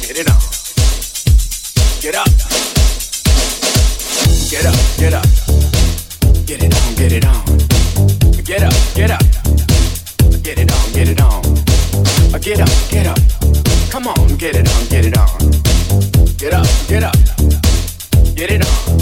get it on. Get up. Get up, get up. Get it on, get it on. Get up, get up. Get it on, get it on. Get up, get up. Come on, get it on, get it on. Get up, get up. Get it on.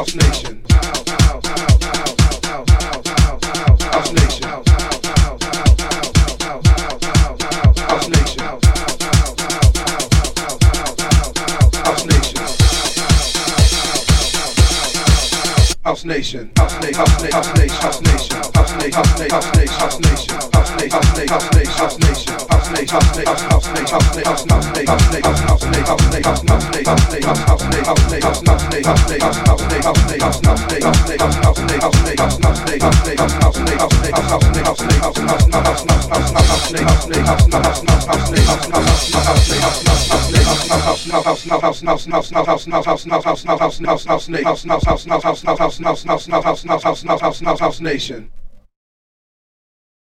House Nation. House Nation, House Nation, House Nation, House Nation, House Nation, House Nation, House Nation, House Nation. Nation.